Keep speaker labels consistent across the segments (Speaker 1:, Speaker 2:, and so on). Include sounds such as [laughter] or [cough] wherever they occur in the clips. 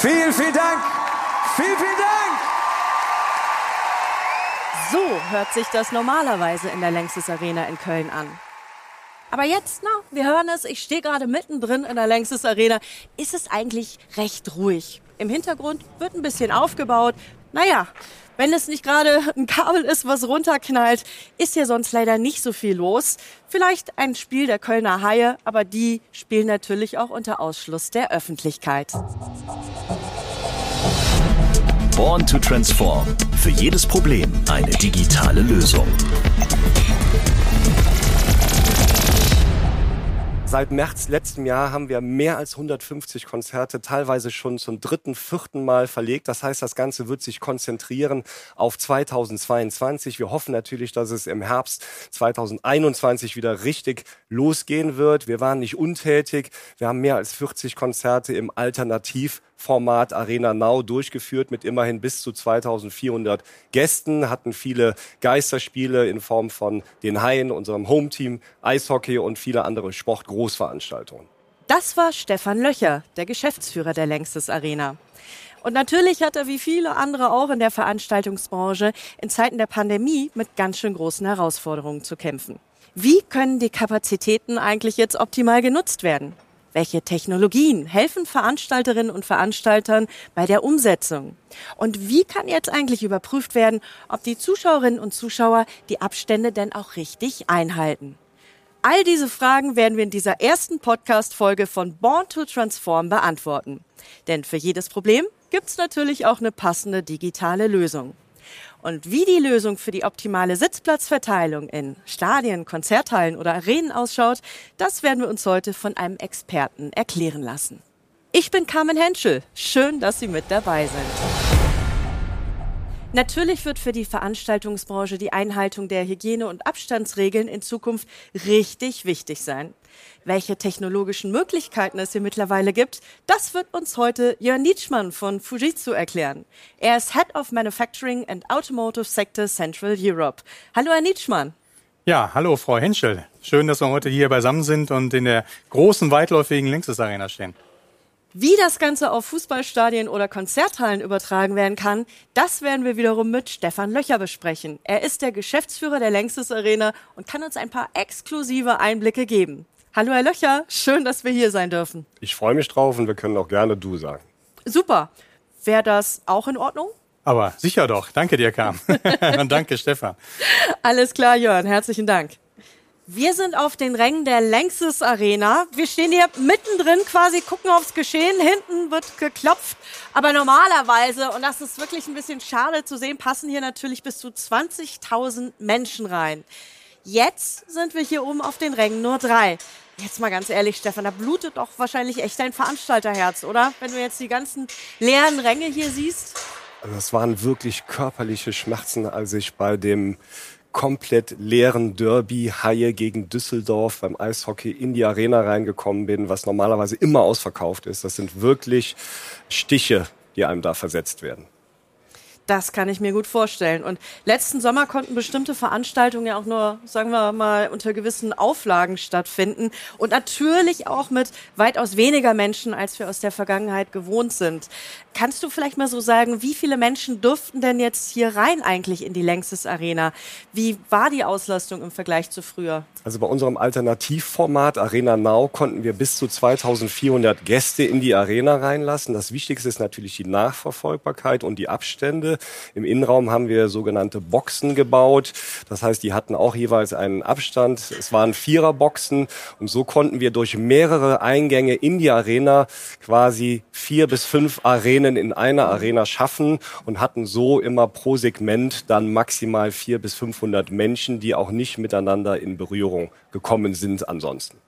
Speaker 1: Vielen, vielen Dank. Vielen, vielen Dank.
Speaker 2: So hört sich das normalerweise in der Längstes Arena in Köln an. Aber jetzt, na, wir hören es, ich stehe gerade mittendrin in der Längstes Arena, ist es eigentlich recht ruhig. Im Hintergrund wird ein bisschen aufgebaut. Naja, wenn es nicht gerade ein Kabel ist, was runterknallt, ist hier sonst leider nicht so viel los. Vielleicht ein Spiel der Kölner Haie, aber die spielen natürlich auch unter Ausschluss der Öffentlichkeit.
Speaker 3: Born to Transform. Für jedes Problem eine digitale Lösung.
Speaker 4: Seit März letzten Jahr haben wir mehr als 150 Konzerte, teilweise schon zum dritten, vierten Mal verlegt. Das heißt, das Ganze wird sich konzentrieren auf 2022. Wir hoffen natürlich, dass es im Herbst 2021 wieder richtig losgehen wird. Wir waren nicht untätig. Wir haben mehr als 40 Konzerte im Alternativ Format Arena Now durchgeführt mit immerhin bis zu 2400 Gästen, hatten viele Geisterspiele in Form von den Haien, unserem Hometeam, Eishockey und viele andere Sportgroßveranstaltungen.
Speaker 2: Das war Stefan Löcher, der Geschäftsführer der Längstes Arena. Und natürlich hat er wie viele andere auch in der Veranstaltungsbranche in Zeiten der Pandemie mit ganz schön großen Herausforderungen zu kämpfen. Wie können die Kapazitäten eigentlich jetzt optimal genutzt werden? Welche Technologien helfen Veranstalterinnen und Veranstaltern bei der Umsetzung? Und wie kann jetzt eigentlich überprüft werden, ob die Zuschauerinnen und Zuschauer die Abstände denn auch richtig einhalten? All diese Fragen werden wir in dieser ersten Podcast-Folge von Born to Transform beantworten. Denn für jedes Problem gibt's natürlich auch eine passende digitale Lösung. Und wie die Lösung für die optimale Sitzplatzverteilung in Stadien, Konzerthallen oder Arenen ausschaut, das werden wir uns heute von einem Experten erklären lassen. Ich bin Carmen Henschel. Schön, dass Sie mit dabei sind. Natürlich wird für die Veranstaltungsbranche die Einhaltung der Hygiene- und Abstandsregeln in Zukunft richtig wichtig sein. Welche technologischen Möglichkeiten es hier mittlerweile gibt, das wird uns heute Jörn Nietzschmann von Fujitsu erklären. Er ist Head of Manufacturing and Automotive Sector Central Europe. Hallo, Herr Nietzschmann.
Speaker 5: Ja, hallo, Frau Henschel. Schön, dass wir heute hier beisammen sind und in der großen, weitläufigen Längstes Arena stehen.
Speaker 2: Wie das Ganze auf Fußballstadien oder Konzerthallen übertragen werden kann, das werden wir wiederum mit Stefan Löcher besprechen. Er ist der Geschäftsführer der Längstes Arena und kann uns ein paar exklusive Einblicke geben. Hallo Herr Löcher, schön, dass wir hier sein dürfen.
Speaker 4: Ich freue mich drauf und wir können auch gerne du sagen.
Speaker 2: Super. Wäre das auch in Ordnung?
Speaker 5: Aber sicher doch. Danke dir, Kam. [laughs] und danke, Stefan.
Speaker 2: Alles klar, Jörn. Herzlichen Dank. Wir sind auf den Rängen der Längstes Arena. Wir stehen hier mittendrin quasi, gucken aufs Geschehen. Hinten wird geklopft. Aber normalerweise, und das ist wirklich ein bisschen schade zu sehen, passen hier natürlich bis zu 20.000 Menschen rein. Jetzt sind wir hier oben auf den Rängen nur drei. Jetzt mal ganz ehrlich, Stefan, da blutet doch wahrscheinlich echt dein Veranstalterherz, oder? Wenn du jetzt die ganzen leeren Ränge hier siehst.
Speaker 4: Also das waren wirklich körperliche Schmerzen, als ich bei dem komplett leeren Derby Haie gegen Düsseldorf beim Eishockey in die Arena reingekommen bin, was normalerweise immer ausverkauft ist. Das sind wirklich Stiche, die einem da versetzt werden.
Speaker 2: Das kann ich mir gut vorstellen. Und letzten Sommer konnten bestimmte Veranstaltungen ja auch nur, sagen wir mal, unter gewissen Auflagen stattfinden. Und natürlich auch mit weitaus weniger Menschen, als wir aus der Vergangenheit gewohnt sind. Kannst du vielleicht mal so sagen, wie viele Menschen durften denn jetzt hier rein eigentlich in die Längstes Arena? Wie war die Auslastung im Vergleich zu früher?
Speaker 4: Also bei unserem Alternativformat Arena Now konnten wir bis zu 2400 Gäste in die Arena reinlassen. Das Wichtigste ist natürlich die Nachverfolgbarkeit und die Abstände. Im Innenraum haben wir sogenannte Boxen gebaut. Das heißt, die hatten auch jeweils einen Abstand. Es waren Viererboxen und so konnten wir durch mehrere Eingänge in die Arena quasi vier bis fünf Arenen in einer Arena schaffen und hatten so immer pro Segment dann maximal vier bis 500 Menschen, die auch nicht miteinander in Berührung gekommen sind ansonsten.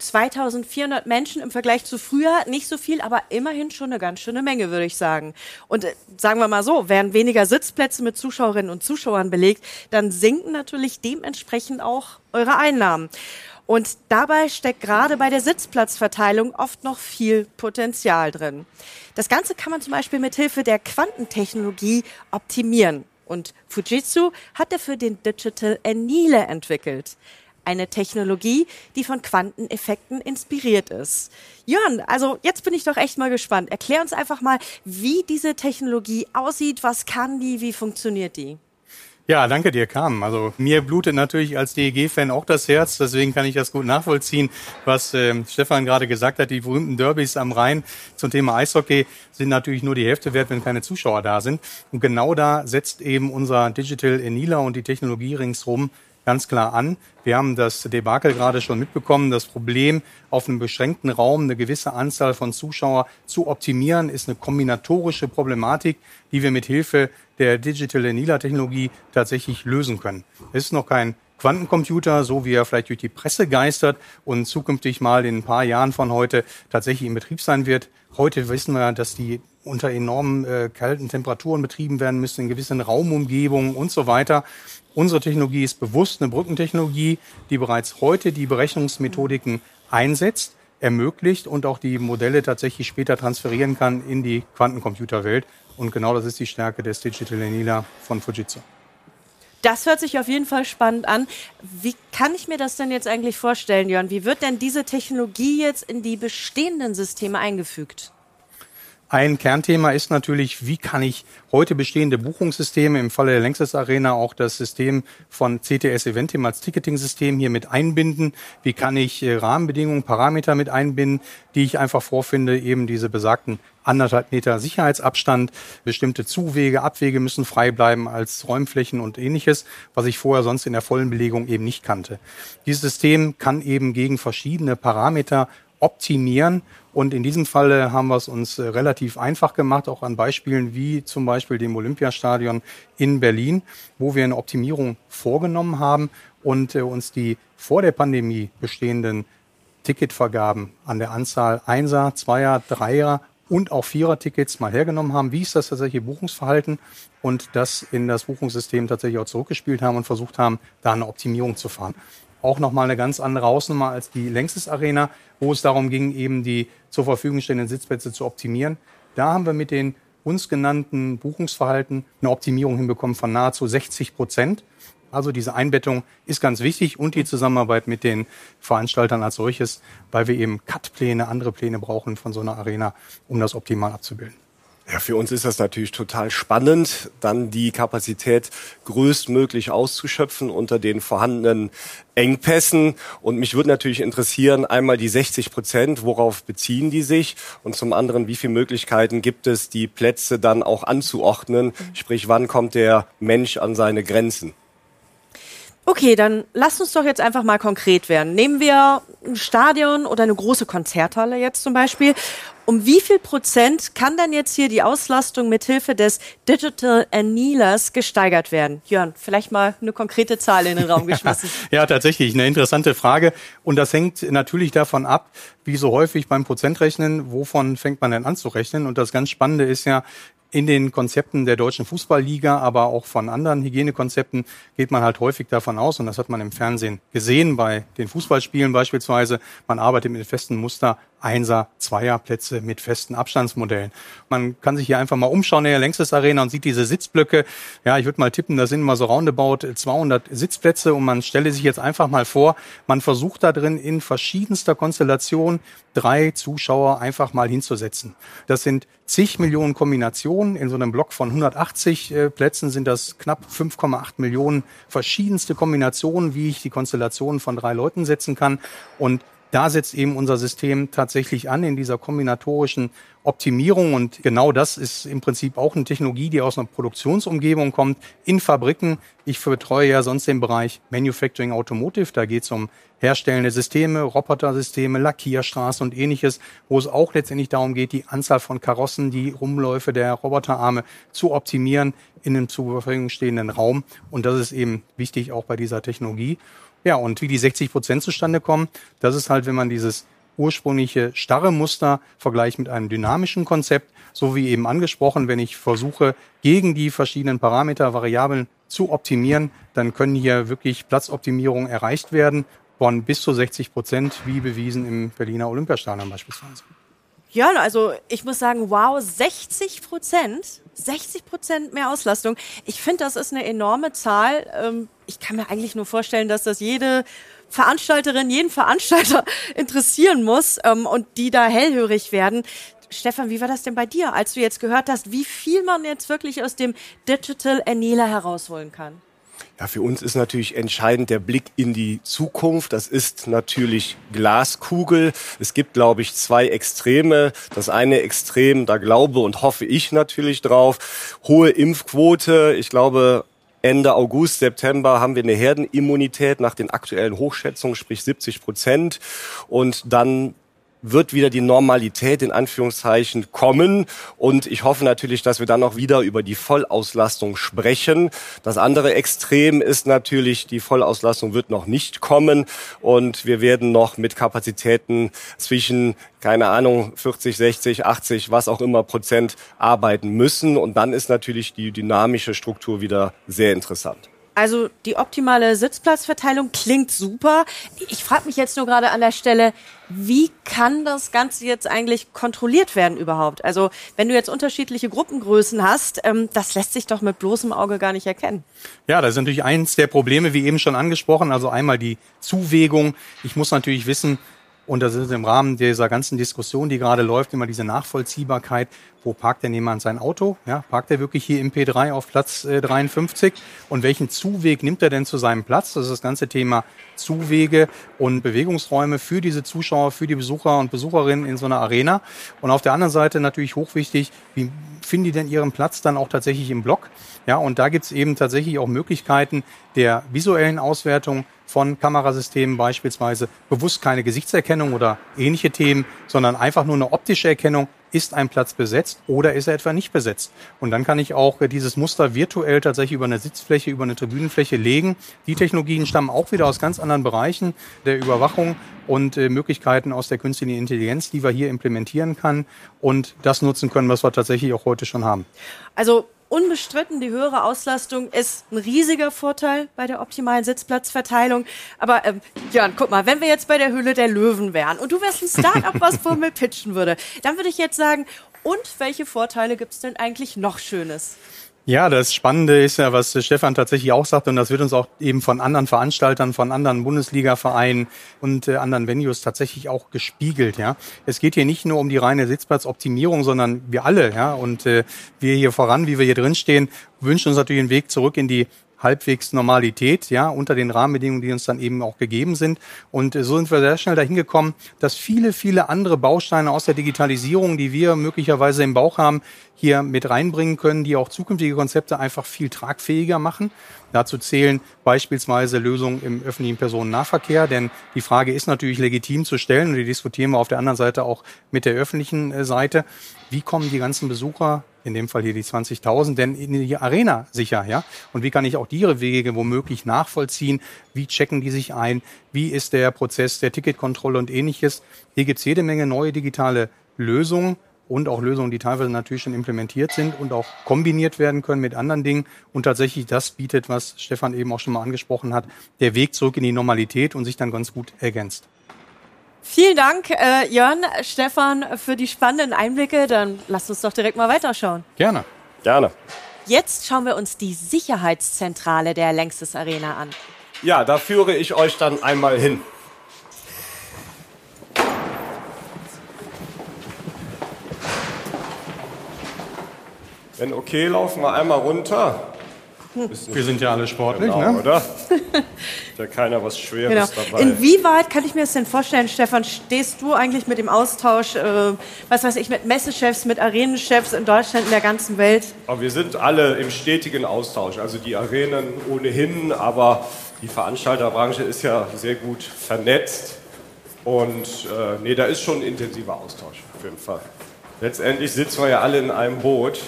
Speaker 2: 2400 Menschen im Vergleich zu früher nicht so viel, aber immerhin schon eine ganz schöne Menge, würde ich sagen. Und äh, sagen wir mal so, werden weniger Sitzplätze mit Zuschauerinnen und Zuschauern belegt, dann sinken natürlich dementsprechend auch eure Einnahmen. Und dabei steckt gerade bei der Sitzplatzverteilung oft noch viel Potenzial drin. Das Ganze kann man zum Beispiel mit Hilfe der Quantentechnologie optimieren. Und Fujitsu hat dafür den Digital Annealer entwickelt. Eine Technologie, die von Quanteneffekten inspiriert ist. Jörn, also jetzt bin ich doch echt mal gespannt. Erklär uns einfach mal, wie diese Technologie aussieht, was kann die, wie funktioniert die?
Speaker 5: Ja, danke dir, Carmen. Also mir blutet natürlich als DEG-Fan auch das Herz, deswegen kann ich das gut nachvollziehen, was äh, Stefan gerade gesagt hat. Die berühmten Derbys am Rhein zum Thema Eishockey sind natürlich nur die Hälfte wert, wenn keine Zuschauer da sind. Und genau da setzt eben unser Digital Enila und die Technologie ringsrum ganz klar an. Wir haben das Debakel gerade schon mitbekommen. Das Problem, auf einem beschränkten Raum eine gewisse Anzahl von Zuschauern zu optimieren, ist eine kombinatorische Problematik, die wir mit Hilfe der Digital Enila Technologie tatsächlich lösen können. Es ist noch kein Quantencomputer, so wie er vielleicht durch die Presse geistert und zukünftig mal in ein paar Jahren von heute tatsächlich in Betrieb sein wird. Heute wissen wir, dass die unter enormen äh, kalten Temperaturen betrieben werden müssen, in gewissen Raumumgebungen und so weiter. Unsere Technologie ist bewusst eine Brückentechnologie, die bereits heute die Berechnungsmethodiken einsetzt, ermöglicht und auch die Modelle tatsächlich später transferieren kann in die Quantencomputerwelt. Und genau das ist die Stärke des Digital Anila von Fujitsu.
Speaker 2: Das hört sich auf jeden Fall spannend an. Wie kann ich mir das denn jetzt eigentlich vorstellen, Jörn? Wie wird denn diese Technologie jetzt in die bestehenden Systeme eingefügt?
Speaker 5: Ein Kernthema ist natürlich, wie kann ich heute bestehende Buchungssysteme, im Falle der Längstes Arena auch das System von CTS Eventim als Ticketing-System hier mit einbinden? Wie kann ich äh, Rahmenbedingungen, Parameter mit einbinden, die ich einfach vorfinde, eben diese besagten anderthalb Meter Sicherheitsabstand, bestimmte Zuwege, Abwege müssen frei bleiben als Räumflächen und ähnliches, was ich vorher sonst in der vollen Belegung eben nicht kannte. Dieses System kann eben gegen verschiedene Parameter optimieren. Und in diesem Falle haben wir es uns äh, relativ einfach gemacht, auch an Beispielen wie zum Beispiel dem Olympiastadion in Berlin, wo wir eine Optimierung vorgenommen haben und äh, uns die vor der Pandemie bestehenden Ticketvergaben an der Anzahl Einser, Zweier, Dreier und auch Vierer-Tickets mal hergenommen haben. Wie ist das tatsächliche Buchungsverhalten? Und das in das Buchungssystem tatsächlich auch zurückgespielt haben und versucht haben, da eine Optimierung zu fahren auch nochmal eine ganz andere Hausnummer als die Längstes Arena, wo es darum ging, eben die zur Verfügung stehenden Sitzplätze zu optimieren. Da haben wir mit den uns genannten Buchungsverhalten eine Optimierung hinbekommen von nahezu 60 Prozent. Also diese Einbettung ist ganz wichtig und die Zusammenarbeit mit den Veranstaltern als solches, weil wir eben Cut-Pläne, andere Pläne brauchen von so einer Arena, um das optimal abzubilden.
Speaker 4: Ja, für uns ist das natürlich total spannend, dann die Kapazität größtmöglich auszuschöpfen unter den vorhandenen Engpässen. Und mich würde natürlich interessieren, einmal die 60 Prozent, worauf beziehen die sich? Und zum anderen, wie viele Möglichkeiten gibt es, die Plätze dann auch anzuordnen? Sprich, wann kommt der Mensch an seine Grenzen?
Speaker 2: Okay, dann lasst uns doch jetzt einfach mal konkret werden. Nehmen wir ein Stadion oder eine große Konzerthalle jetzt zum Beispiel. Um wie viel Prozent kann dann jetzt hier die Auslastung mithilfe des Digital Annealers gesteigert werden? Jörn, vielleicht mal eine konkrete Zahl in den Raum geschmissen. [laughs]
Speaker 5: ja, tatsächlich, eine interessante Frage. Und das hängt natürlich davon ab, wie so häufig beim Prozentrechnen, wovon fängt man denn an zu rechnen? Und das ganz Spannende ist ja, in den Konzepten der deutschen Fußballliga, aber auch von anderen Hygienekonzepten geht man halt häufig davon aus, und das hat man im Fernsehen gesehen, bei den Fußballspielen beispielsweise, man arbeitet mit festem Muster Einser, Zweierplätze mit festen Abstandsmodellen. Man kann sich hier einfach mal umschauen in der Längstes Arena und sieht diese Sitzblöcke. Ja, ich würde mal tippen, da sind mal so roundabout 200 Sitzplätze und man stelle sich jetzt einfach mal vor, man versucht da drin in verschiedenster Konstellation drei Zuschauer einfach mal hinzusetzen. Das sind zig Millionen Kombinationen. In so einem Block von 180 äh, Plätzen sind das knapp 5,8 Millionen verschiedenste Kombinationen, wie ich die Konstellation von drei Leuten setzen kann. Und da setzt eben unser System tatsächlich an in dieser kombinatorischen Optimierung. Und genau das ist im Prinzip auch eine Technologie, die aus einer Produktionsumgebung kommt, in Fabriken. Ich betreue ja sonst den Bereich Manufacturing Automotive. Da geht es um herstellende Systeme, Robotersysteme, Lackierstraßen und ähnliches, wo es auch letztendlich darum geht, die Anzahl von Karossen, die Rumläufe der Roboterarme zu optimieren in einem zur Verfügung stehenden Raum. Und das ist eben wichtig auch bei dieser Technologie. Ja, und wie die 60 Prozent zustande kommen, das ist halt, wenn man dieses ursprüngliche starre Muster vergleicht mit einem dynamischen Konzept, so wie eben angesprochen, wenn ich versuche, gegen die verschiedenen Parameter, Variablen zu optimieren, dann können hier wirklich Platzoptimierungen erreicht werden von bis zu 60 Prozent, wie bewiesen im Berliner Olympiastadion beispielsweise.
Speaker 2: Ja, also ich muss sagen, wow, 60 Prozent, 60 Prozent mehr Auslastung. Ich finde, das ist eine enorme Zahl. Ähm, ich kann mir eigentlich nur vorstellen, dass das jede Veranstalterin, jeden Veranstalter [laughs] interessieren muss ähm, und die da hellhörig werden. Stefan, wie war das denn bei dir, als du jetzt gehört hast, wie viel man jetzt wirklich aus dem Digital Enela herausholen kann?
Speaker 4: Ja, für uns ist natürlich entscheidend der Blick in die Zukunft. Das ist natürlich Glaskugel. Es gibt, glaube ich, zwei Extreme. Das eine Extrem, da glaube und hoffe ich natürlich drauf. Hohe Impfquote. Ich glaube, Ende August, September haben wir eine Herdenimmunität nach den aktuellen Hochschätzungen, sprich 70 Prozent. Und dann wird wieder die Normalität in Anführungszeichen kommen. Und ich hoffe natürlich, dass wir dann noch wieder über die Vollauslastung sprechen. Das andere Extrem ist natürlich, die Vollauslastung wird noch nicht kommen. Und wir werden noch mit Kapazitäten zwischen, keine Ahnung, 40, 60, 80, was auch immer Prozent arbeiten müssen. Und dann ist natürlich die dynamische Struktur wieder sehr interessant.
Speaker 2: Also die optimale Sitzplatzverteilung klingt super. Ich frage mich jetzt nur gerade an der Stelle, wie kann das Ganze jetzt eigentlich kontrolliert werden überhaupt? Also wenn du jetzt unterschiedliche Gruppengrößen hast, ähm, das lässt sich doch mit bloßem Auge gar nicht erkennen.
Speaker 5: Ja, das ist natürlich eins der Probleme, wie eben schon angesprochen. Also einmal die Zuwägung. Ich muss natürlich wissen, und das ist im Rahmen dieser ganzen Diskussion, die gerade läuft, immer diese Nachvollziehbarkeit. Wo parkt denn jemand sein Auto? Ja, parkt er wirklich hier im P3 auf Platz äh, 53? Und welchen Zuweg nimmt er denn zu seinem Platz? Das ist das ganze Thema Zuwege und Bewegungsräume für diese Zuschauer, für die Besucher und Besucherinnen in so einer Arena. Und auf der anderen Seite natürlich hochwichtig, wie finden die denn ihren Platz dann auch tatsächlich im Block? Ja, und da gibt's eben tatsächlich auch Möglichkeiten der visuellen Auswertung von Kamerasystemen beispielsweise bewusst keine Gesichtserkennung oder ähnliche Themen, sondern einfach nur eine optische Erkennung, ist ein Platz besetzt oder ist er etwa nicht besetzt. Und dann kann ich auch dieses Muster virtuell tatsächlich über eine Sitzfläche, über eine Tribünenfläche legen. Die Technologien stammen auch wieder aus ganz anderen Bereichen der Überwachung und äh, Möglichkeiten aus der künstlichen Intelligenz, die wir hier implementieren können und das nutzen können, was wir tatsächlich auch heute schon haben.
Speaker 2: Also unbestritten, die höhere Auslastung ist ein riesiger Vorteil bei der optimalen Sitzplatzverteilung. Aber ähm, Jörn, guck mal, wenn wir jetzt bei der Höhle der Löwen wären und du wärst ein Start-up, was Formel pitchen würde, dann würde ich jetzt sagen, und welche Vorteile gibt's denn eigentlich noch Schönes?
Speaker 5: Ja, das Spannende ist ja, was Stefan tatsächlich auch sagt, und das wird uns auch eben von anderen Veranstaltern, von anderen Bundesliga-Vereinen und äh, anderen Venues tatsächlich auch gespiegelt. Ja, es geht hier nicht nur um die reine Sitzplatzoptimierung, sondern wir alle, ja, und äh, wir hier voran, wie wir hier drin stehen, wünschen uns natürlich einen Weg zurück in die halbwegs Normalität, ja, unter den Rahmenbedingungen, die uns dann eben auch gegeben sind. Und so sind wir sehr schnell dahin gekommen, dass viele, viele andere Bausteine aus der Digitalisierung, die wir möglicherweise im Bauch haben, hier mit reinbringen können, die auch zukünftige Konzepte einfach viel tragfähiger machen. Dazu zählen beispielsweise Lösungen im öffentlichen Personennahverkehr, denn die Frage ist natürlich legitim zu stellen und die diskutieren wir auf der anderen Seite auch mit der öffentlichen äh, Seite. Wie kommen die ganzen Besucher in dem Fall hier die 20.000, denn in die Arena sicher, ja? Und wie kann ich auch ihre Wege womöglich nachvollziehen? Wie checken die sich ein? Wie ist der Prozess der Ticketkontrolle und ähnliches? Hier gibt's jede Menge neue digitale Lösungen und auch Lösungen, die teilweise natürlich schon implementiert sind und auch kombiniert werden können mit anderen Dingen und tatsächlich das bietet, was Stefan eben auch schon mal angesprochen hat, der Weg zurück in die Normalität und sich dann ganz gut ergänzt.
Speaker 2: Vielen Dank, äh, Jörn, Stefan, für die spannenden Einblicke. Dann lasst uns doch direkt mal weiterschauen.
Speaker 5: Gerne.
Speaker 4: Gerne.
Speaker 2: Jetzt schauen wir uns die Sicherheitszentrale der Längstes Arena an.
Speaker 4: Ja, da führe ich euch dann einmal hin. Wenn okay, laufen wir einmal runter.
Speaker 5: Wir sind ja alle sportlich,
Speaker 4: Genau,
Speaker 5: ne?
Speaker 4: oder? [laughs] Ist ja keiner was Schweres
Speaker 2: Genau.
Speaker 4: dabei.
Speaker 2: Inwieweit kann ich mir das denn vorstellen, Stefan, stehst du eigentlich mit dem Austausch, äh, was weiß ich, mit Messechefs, mit Arenenchefs in Deutschland, in der ganzen Welt?
Speaker 4: Aber wir sind alle im stetigen Austausch. Also die Arenen ohnehin, aber die Veranstalterbranche ist ja sehr gut vernetzt. Und äh, nee, da ist schon ein intensiver Austausch auf jeden Fall. Letztendlich sitzen wir ja alle in einem Boot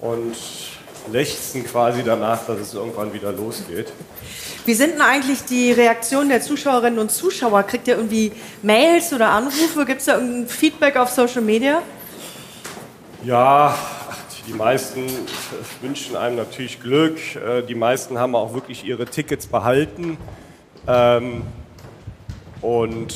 Speaker 4: und lechzen quasi danach, dass es irgendwann wieder losgeht.
Speaker 2: Wie sind denn eigentlich die Reaktionen der Zuschauerinnen und Zuschauer? Kriegt ihr irgendwie Mails oder Anrufe? Gibt es da irgendein Feedback auf Social Media?
Speaker 4: Ja, die meisten wünschen einem natürlich Glück. Äh, Die meisten haben auch wirklich ihre Tickets behalten ähm, und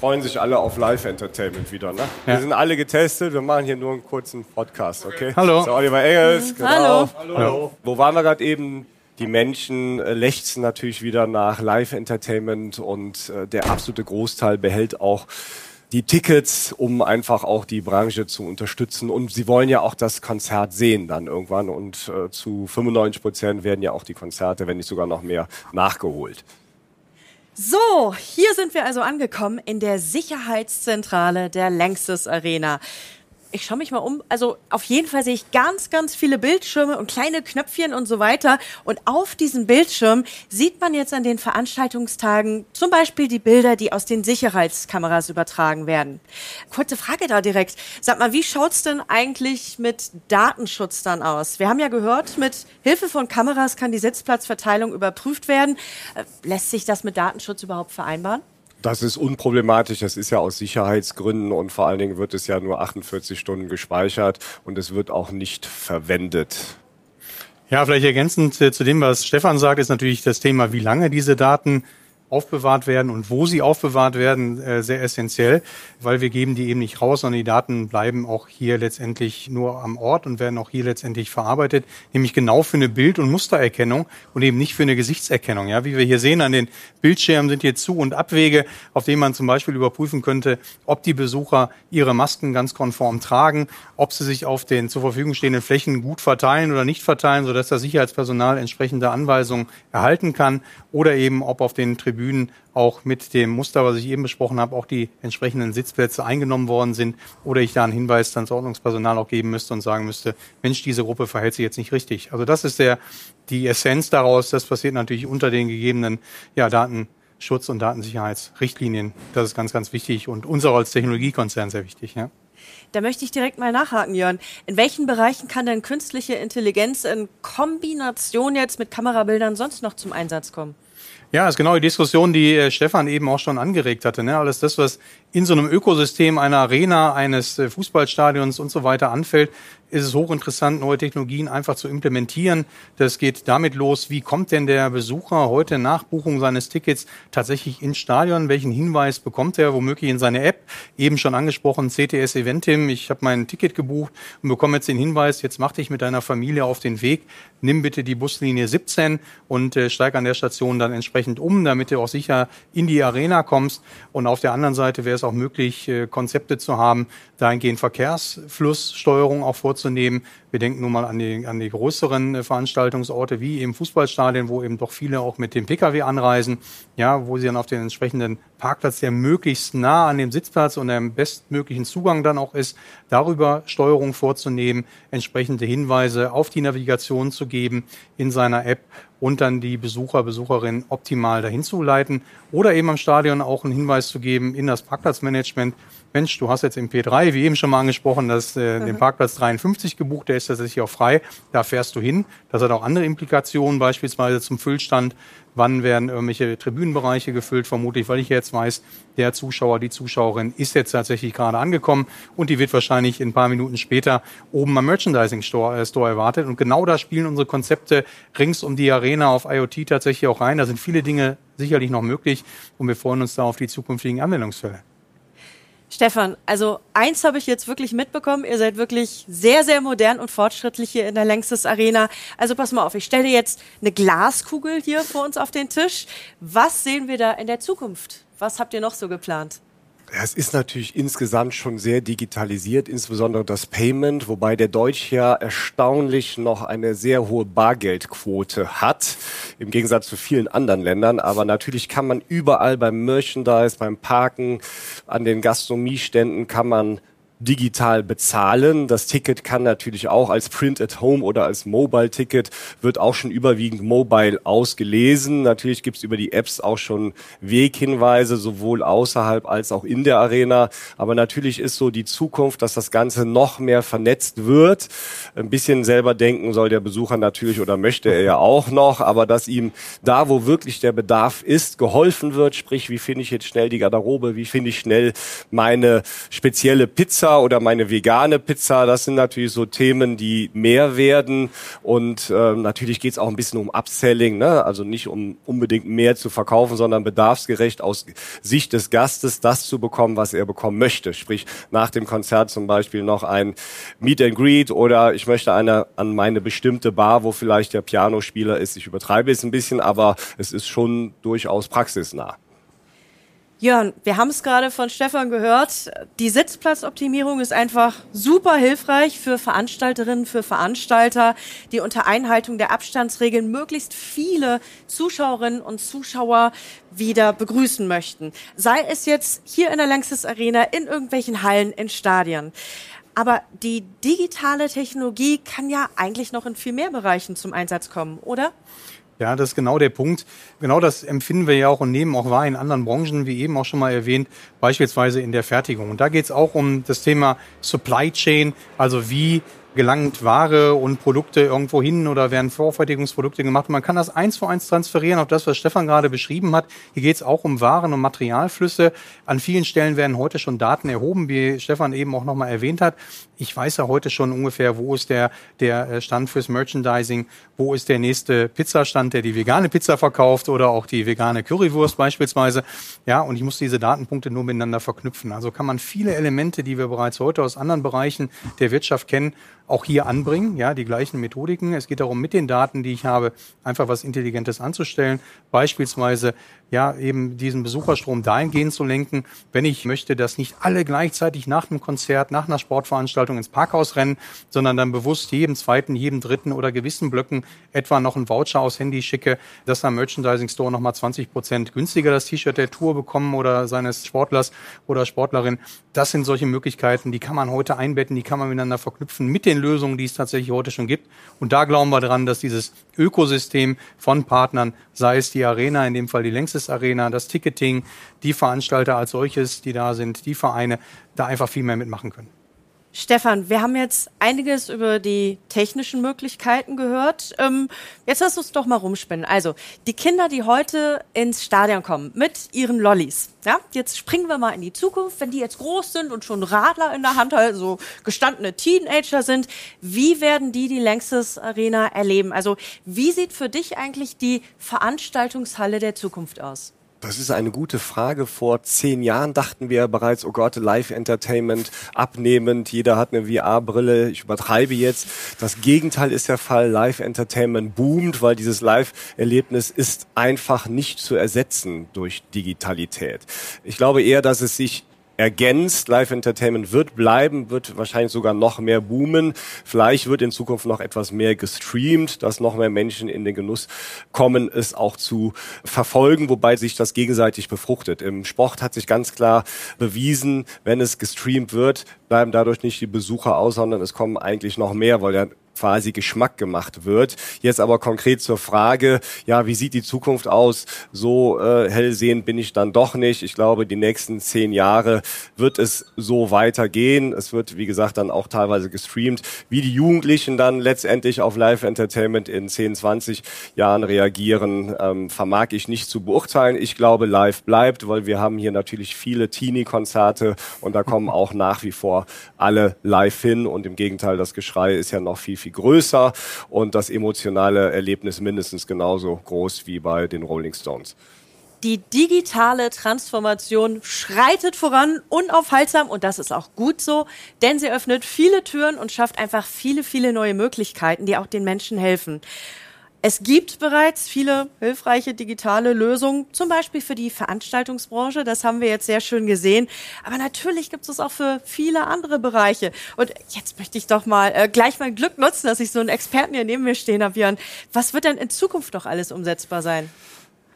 Speaker 4: freuen sich alle auf Live-Entertainment wieder. Ne?
Speaker 5: Ja.
Speaker 4: Wir sind alle getestet, wir machen hier nur einen kurzen Podcast, okay?
Speaker 5: Hallo.
Speaker 4: So, Oliver Engels, genau.
Speaker 2: Hallo.
Speaker 4: Hallo. Wo waren wir gerade eben? Die Menschen äh, lechzen natürlich wieder nach Live-Entertainment und äh, der absolute Großteil behält auch die Tickets, um einfach auch die Branche zu unterstützen. Und sie wollen ja auch das Konzert sehen dann irgendwann. Und äh, zu 95 Prozent werden ja auch die Konzerte, wenn nicht sogar noch mehr, nachgeholt.
Speaker 2: So, hier sind wir also angekommen in der Sicherheitszentrale der Lanxess Arena ich schaue mich mal um. Also auf jeden Fall sehe ich ganz, ganz viele Bildschirme und kleine Knöpfchen und so weiter. Und auf diesem Bildschirm sieht man jetzt an den Veranstaltungstagen zum Beispiel die Bilder, die aus den Sicherheitskameras übertragen werden. Kurze Frage da direkt. Sag mal, wie schaut's denn eigentlich mit Datenschutz dann aus? Wir haben ja gehört, mit Hilfe von Kameras kann die Sitzplatzverteilung überprüft werden. Äh, lässt sich das mit Datenschutz überhaupt vereinbaren?
Speaker 4: Das ist unproblematisch. Das ist ja aus Sicherheitsgründen und vor allen Dingen wird es ja nur 48 Stunden gespeichert und es wird auch nicht verwendet.
Speaker 5: Ja, vielleicht ergänzend äh, zu dem, was Stefan sagt, ist natürlich das Thema, wie lange diese Daten aufbewahrt werden und wo sie aufbewahrt werden, äh, sehr essentiell, weil wir geben die eben nicht raus, sondern die Daten bleiben auch hier letztendlich nur am Ort und werden auch hier letztendlich verarbeitet, nämlich genau für eine Bild- und Mustererkennung und eben nicht für eine Gesichtserkennung. Ja, wie wir hier sehen an den Bildschirmen sind hier Zu- und Abwege, auf denen man zum Beispiel überprüfen könnte, ob die Besucher ihre Masken ganz konform tragen, ob sie sich auf den zur Verfügung stehenden Flächen gut verteilen oder nicht verteilen, sodass das Sicherheitspersonal entsprechende Anweisungen erhalten kann oder eben ob auf den Tribünen auch mit dem Muster, was ich eben besprochen habe, auch die entsprechenden Sitzplätze eingenommen worden sind oder ich da einen Hinweis ans Ordnungspersonal auch geben müsste und sagen müsste, Mensch, diese Gruppe verhält sich jetzt nicht richtig. Also das ist der, die Essenz daraus. Das passiert natürlich unter den gegebenen ja, Datenschutz- und Datensicherheitsrichtlinien. Das ist ganz, ganz wichtig und uns auch als Technologiekonzern sehr wichtig. Ja.
Speaker 2: Da möchte ich direkt mal nachhaken, Jörn. In welchen Bereichen kann denn künstliche Intelligenz in Kombination jetzt mit Kamerabildern sonst noch zum Einsatz kommen?
Speaker 5: Ja, das ist genau die Diskussion, die äh, Stefan eben auch schon angeregt hatte. Ne? Alles das, was in so einem Ökosystem einer Arena, eines äh, Fußballstadions und so weiter anfällt, ist es hochinteressant, neue Technologien einfach zu implementieren. Das geht damit los, wie kommt denn der Besucher heute nach Buchung seines Tickets tatsächlich ins Stadion? Welchen Hinweis bekommt er womöglich in seine App? Eben schon angesprochen, CTS Eventim. Ich habe mein Ticket gebucht und bekomme jetzt den Hinweis, jetzt mach dich mit deiner Familie auf den Weg. Nimm bitte die Buslinie 17 und äh, steig an der Station dann entsprechend um, damit du auch sicher in die Arena kommst. Und auf der anderen Seite wäre es auch möglich, äh, Konzepte zu haben, dahingehend Verkehrsflusssteuerung auch vorzunehmen. Wir denken nun mal an die, an die größeren äh, Veranstaltungsorte wie eben Fußballstadien, wo eben doch viele auch mit dem Pkw anreisen, ja, wo sie dann auf den entsprechenden Parkplatz, der möglichst nah an dem Sitzplatz und dem bestmöglichen Zugang dann auch ist, darüber Steuerung vorzunehmen, entsprechende Hinweise auf die Navigation zu geben in seiner App und dann die Besucher, Besucherinnen optimal dahin zu leiten oder eben am Stadion auch einen Hinweis zu geben in das Parkplatzmanagement. Mensch, du hast jetzt im P3, wie eben schon mal angesprochen, das, äh, mhm. den Parkplatz 53 gebucht, der ist tatsächlich auch frei. Da fährst du hin. Das hat auch andere Implikationen, beispielsweise zum Füllstand. Wann werden irgendwelche Tribünenbereiche gefüllt? Vermutlich, weil ich jetzt weiß, der Zuschauer, die Zuschauerin ist jetzt tatsächlich gerade angekommen und die wird wahrscheinlich ein paar Minuten später oben am Merchandising Store, äh, Store erwartet. Und genau da spielen unsere Konzepte rings um die Arena auf IoT tatsächlich auch rein. Da sind viele Dinge sicherlich noch möglich und wir freuen uns da auf die zukünftigen Anwendungsfälle.
Speaker 2: Stefan, also eins habe ich jetzt wirklich mitbekommen. Ihr seid wirklich sehr, sehr modern und fortschrittlich hier in der Längstes Arena. Also pass mal auf, ich stelle jetzt eine Glaskugel hier vor uns auf den Tisch. Was sehen wir da in der Zukunft? Was habt ihr noch so geplant?
Speaker 4: Es ist natürlich insgesamt schon sehr digitalisiert, insbesondere das Payment, wobei der Deutsche ja erstaunlich noch eine sehr hohe Bargeldquote hat, im Gegensatz zu vielen anderen Ländern. Aber natürlich kann man überall beim Merchandise, beim Parken, an den Gastronomieständen kann man digital bezahlen. Das Ticket kann natürlich auch als Print at Home oder als Mobile-Ticket wird auch schon überwiegend mobile ausgelesen. Natürlich gibt's über die Apps auch schon Weghinweise, sowohl außerhalb als auch in der Arena. Aber natürlich ist so die Zukunft, dass das Ganze noch mehr vernetzt wird. Ein bisschen selber denken soll der Besucher natürlich oder möchte er ja auch noch, aber dass ihm da, wo wirklich der Bedarf ist, geholfen wird. Sprich, wie finde ich jetzt schnell die Garderobe? Wie finde ich schnell meine spezielle Pizza? Pizza oder meine vegane Pizza, das sind natürlich so Themen, die mehr werden. Und äh, natürlich geht es auch ein bisschen um Upselling, ne? also nicht um unbedingt mehr zu verkaufen, sondern bedarfsgerecht aus Sicht des Gastes das zu bekommen, was er bekommen möchte. Sprich, nach dem Konzert zum Beispiel noch ein Meet and Greet oder ich möchte eine an meine bestimmte Bar, wo vielleicht der Pianospieler ist. Ich übertreibe es ein bisschen, aber es ist schon durchaus praxisnah.
Speaker 2: Jörn, wir haben es gerade von Stefan gehört. Die Sitzplatzoptimierung ist einfach super hilfreich für Veranstalterinnen, für Veranstalter, die unter Einhaltung der Abstandsregeln möglichst viele Zuschauerinnen und Zuschauer wieder begrüßen möchten. Sei es jetzt hier in der Lanxess Arena, in irgendwelchen Hallen, in Stadien. Aber die digitale Technologie kann ja eigentlich noch in viel mehr Bereichen zum Einsatz kommen, oder?
Speaker 5: Ja, das ist genau der Punkt. Genau das empfinden wir ja auch und nehmen auch wahr in anderen Branchen, wie eben auch schon mal erwähnt, beispielsweise in der Fertigung. Und da geht es auch um das Thema Supply Chain, also wie gelangt Ware und Produkte irgendwo hin oder werden Vorfertigungsprodukte gemacht. Man kann das eins zu eins transferieren auf das, was Stefan gerade beschrieben hat. Hier geht es auch um Waren und Materialflüsse. An vielen Stellen werden heute schon Daten erhoben, wie Stefan eben auch nochmal erwähnt hat. Ich weiß ja heute schon ungefähr, wo ist der, der äh, Stand fürs Merchandising, wo ist der nächste Pizzastand, der die vegane Pizza verkauft oder auch die vegane Currywurst beispielsweise. Ja, und ich muss diese Datenpunkte nur miteinander verknüpfen. Also kann man viele Elemente, die wir bereits heute aus anderen Bereichen der Wirtschaft kennen, auch hier anbringen, ja, die gleichen Methodiken. Es geht darum, mit den Daten, die ich habe, einfach was Intelligentes anzustellen. Beispielsweise, ja, eben diesen Besucherstrom dahingehend zu lenken, wenn ich möchte, dass nicht alle gleichzeitig nach einem Konzert, nach einer Sportveranstaltung ins Parkhaus rennen, sondern dann bewusst jedem zweiten, jedem dritten oder gewissen Blöcken etwa noch einen Voucher aus Handy schicke, dass am Merchandising Store nochmal 20 Prozent günstiger das T-Shirt der Tour bekommen oder seines Sportlers oder Sportlerin. Das sind solche Möglichkeiten, die kann man heute einbetten, die kann man miteinander verknüpfen mit den Lösungen, die es tatsächlich heute schon gibt. Und da glauben wir dran, dass dieses Ökosystem von Partnern, sei es die Arena, in dem Fall die Längstes Arena, das Ticketing, die Veranstalter als solches, die da sind, die Vereine, da einfach viel mehr mitmachen können.
Speaker 2: Stefan, wir haben jetzt einiges über die technischen Möglichkeiten gehört. Ähm, jetzt lass uns doch mal rumspinnen. Also, die Kinder, die heute ins Stadion kommen mit ihren Lollis. Ja, jetzt springen wir mal in die Zukunft. Wenn die jetzt groß sind und schon Radler in der Hand halten, so gestandene Teenager sind, wie werden die die Längstes Arena erleben? Also, wie sieht für dich eigentlich die Veranstaltungshalle der Zukunft aus?
Speaker 4: Das ist eine gute Frage. Vor zehn Jahren dachten wir bereits, oh Gott, Live-Entertainment abnehmend, jeder hat eine VR-Brille. Ich übertreibe jetzt. Das Gegenteil ist der Fall. Live-Entertainment boomt, weil dieses Live-Erlebnis ist einfach nicht zu ersetzen durch Digitalität. Ich glaube eher, dass es sich ergänzt. Live Entertainment wird bleiben, wird wahrscheinlich sogar noch mehr boomen. Vielleicht wird in Zukunft noch etwas mehr gestreamt, dass noch mehr Menschen in den Genuss kommen, es auch zu verfolgen, wobei sich das gegenseitig befruchtet. Im Sport hat sich ganz klar bewiesen, wenn es gestreamt wird, bleiben dadurch nicht die Besucher aus, sondern es kommen eigentlich noch mehr, weil der quasi Geschmack gemacht wird. Jetzt aber konkret zur Frage, ja, wie sieht die Zukunft aus? So äh, hellsehend bin ich dann doch nicht. Ich glaube, die nächsten zehn Jahre wird es so weitergehen. Es wird, wie gesagt, dann auch teilweise gestreamt. Wie die Jugendlichen dann letztendlich auf Live-Entertainment in 10, 20 Jahren reagieren, ähm, vermag ich nicht zu beurteilen. Ich glaube, live bleibt, weil wir haben hier natürlich viele Teenie-Konzerte und da kommen [laughs] auch nach wie vor alle live hin und im Gegenteil, das Geschrei ist ja noch viel, viel viel größer und das emotionale Erlebnis mindestens genauso groß wie bei den Rolling Stones.
Speaker 2: Die digitale Transformation schreitet voran, unaufhaltsam und das ist auch gut so, denn sie öffnet viele Türen und schafft einfach viele, viele neue Möglichkeiten, die auch den Menschen helfen. Es gibt bereits viele hilfreiche digitale Lösungen, zum Beispiel für die Veranstaltungsbranche. Das haben wir jetzt sehr schön gesehen. Aber natürlich gibt es auch für viele andere Bereiche. Und jetzt möchte ich doch mal äh, gleich mein Glück nutzen, dass ich so einen Experten hier neben mir stehen habe, Björn. Was wird denn in Zukunft noch alles umsetzbar sein?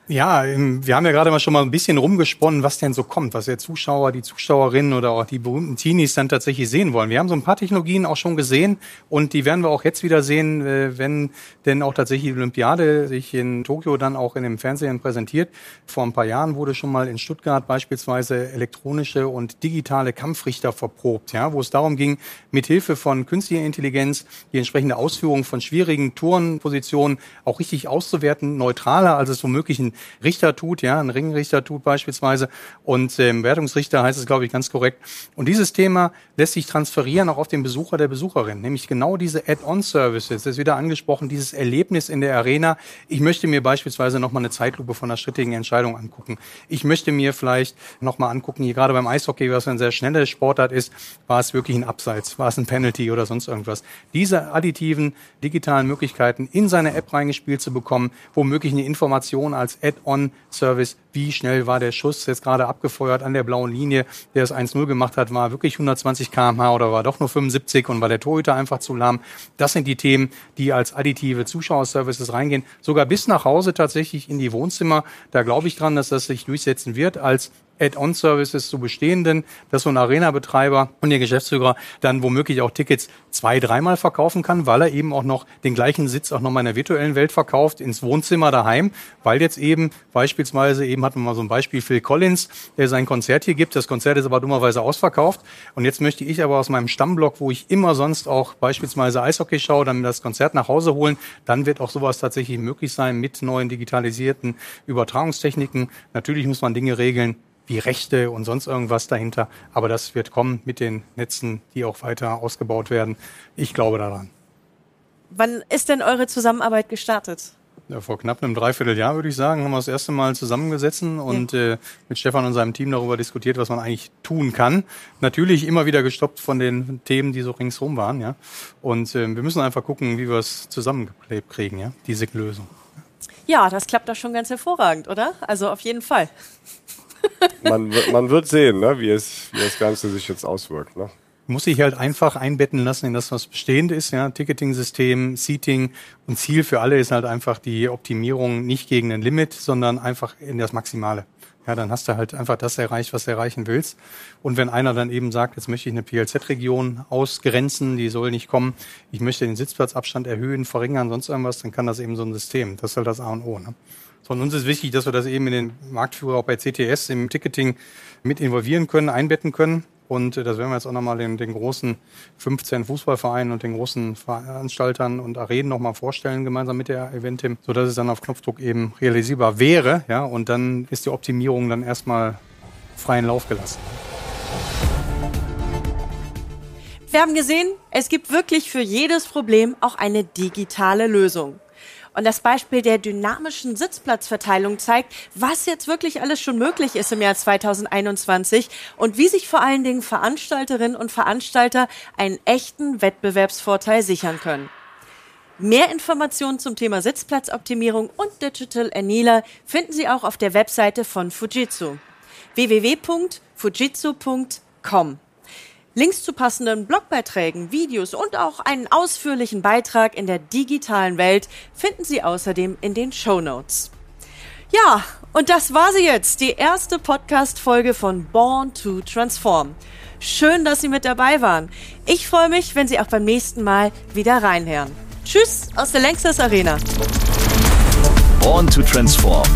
Speaker 5: Ja, wir haben ja gerade mal schon mal ein bisschen rumgesponnen, was denn so kommt, was der Zuschauer, die Zuschauerinnen oder auch die berühmten Teenies dann tatsächlich sehen wollen. Wir haben so ein paar Technologien auch schon gesehen und die werden wir auch jetzt wieder sehen, äh, wenn denn auch tatsächlich die Olympiade sich in Tokio dann auch in dem Fernsehen präsentiert. Vor ein paar Jahren wurde schon mal in Stuttgart beispielsweise elektronische und digitale Kampfrichter verprobt, ja, wo es darum ging, mit Hilfe von künstlicher Intelligenz die entsprechende Ausführung von schwierigen Turnpositionen auch richtig auszuwerten, neutraler, als es womöglich ein Richter tut, ja, ein Ringrichter tut beispielsweise und ähm, Wertungsrichter heißt es, glaube ich, ganz korrekt. Und dieses Thema lässt sich transferieren auch auf den Besucher der Besucherin, nämlich genau diese Add-on-Services, das ist wieder angesprochen, dieses Erlebnis in der Arena. Ich möchte mir beispielsweise nochmal eine Zeitlupe von einer strittigen Entscheidung angucken. Ich möchte mir vielleicht nochmal angucken, hier gerade beim Eishockey, was ein sehr schnelle Sportart ist, war es wirklich ein Abseits, war es ein Penalty oder sonst irgendwas. Diese additiven digitalen Möglichkeiten in seine App reingespielt zu bekommen, womöglich eine Information als Add-on-Service, wie schnell war der Schuss jetzt gerade abgefeuert an der blauen Linie, der es 1-0 gemacht hat, war wirklich 120 kmh oder war doch nur 75 und war der Torhüter einfach zu lahm. Das sind die Themen, die als additive Zuschauerservices reingehen, sogar bis nach Hause tatsächlich in die Wohnzimmer. Da glaube ich dran, dass das sich durchsetzen wird als Add-on-Services zu bestehenden, dass so ein Arena-Betreiber und der Geschäftsführer dann womöglich auch Tickets zwei, dreimal verkaufen kann, weil er eben auch noch den gleichen Sitz auch nochmal in der virtuellen Welt verkauft, ins Wohnzimmer daheim, weil jetzt eben beispielsweise, eben hatten wir mal so ein Beispiel Phil Collins, der sein Konzert hier gibt, das Konzert ist aber dummerweise ausverkauft. Und jetzt möchte ich aber aus meinem Stammblock, wo ich immer sonst auch beispielsweise Eishockey schaue, dann das Konzert nach Hause holen, dann wird auch sowas tatsächlich möglich sein mit neuen digitalisierten Übertragungstechniken. Natürlich muss man Dinge regeln, wie Rechte und sonst irgendwas dahinter. Aber das wird kommen mit den Netzen, die auch weiter ausgebaut werden. Ich glaube daran.
Speaker 2: Wann ist denn eure Zusammenarbeit gestartet?
Speaker 5: Ja, vor knapp einem Dreivierteljahr, würde ich sagen, haben wir das erste Mal zusammengesetzt und ja. äh, mit Stefan und seinem Team darüber diskutiert, was man eigentlich tun kann. Natürlich immer wieder gestoppt von den Themen, die so ringsherum waren, ja. Und äh, wir müssen einfach gucken, wie wir es zusammengeklebt kriegen, ja, diese Lösung.
Speaker 2: Ja, das klappt doch schon ganz hervorragend, oder? Also auf jeden Fall
Speaker 4: man, man wird sehen, ne, wie, es, wie das Ganze sich jetzt auswirkt. Ne?
Speaker 5: Muss sich halt einfach einbetten lassen in das, was bestehend ist, ja, Ticketing-System, Seating und Ziel für alle ist halt einfach die Optimierung nicht gegen ein Limit, sondern einfach in das Maximale. Ja, dann hast du halt einfach das erreicht, was du erreichen willst. Und wenn einer dann eben sagt, jetzt möchte ich eine PLZ-Region ausgrenzen, die soll nicht kommen, ich möchte den Sitzplatzabstand erhöhen, verringern, sonst irgendwas, dann kann das eben so ein System. Das ist halt das A und O. Ne? Von uns ist wichtig, dass wir das eben in den Marktführer auch bei CTS im Ticketing mit involvieren können, einbetten können. Und äh, das werden wir jetzt auch nochmal den, den großen 15 Fußballvereinen und den großen Veranstaltern und Arenen nochmal vorstellen, gemeinsam mit der Eventim, sodass es dann auf Knopfdruck eben realisierbar wäre. Ja, und dann ist die Optimierung dann erstmal freien Lauf gelassen.
Speaker 2: Wir haben gesehen, es gibt wirklich für jedes Problem auch eine digitale Lösung. Und das Beispiel der dynamischen Sitzplatzverteilung zeigt, was jetzt wirklich alles schon möglich ist im Jahr 2021 und wie sich vor allen Dingen Veranstalterinnen und Veranstalter einen echten Wettbewerbsvorteil sichern können. Mehr Informationen zum Thema Sitzplatzoptimierung und Digital Annealer finden Sie auch auf der Webseite von Fujitsu www.fujitsu.com. Links zu passenden Blogbeiträgen, Videos und auch einen ausführlichen Beitrag in der digitalen Welt finden Sie außerdem in den Show Notes. Ja, und das war sie jetzt, die erste Podcast-Folge von Born to Transform. Schön, dass Sie mit dabei waren. Ich freue mich, wenn Sie auch beim nächsten Mal wieder reinhören. Tschüss aus der Längstes Arena.
Speaker 3: Born to Transform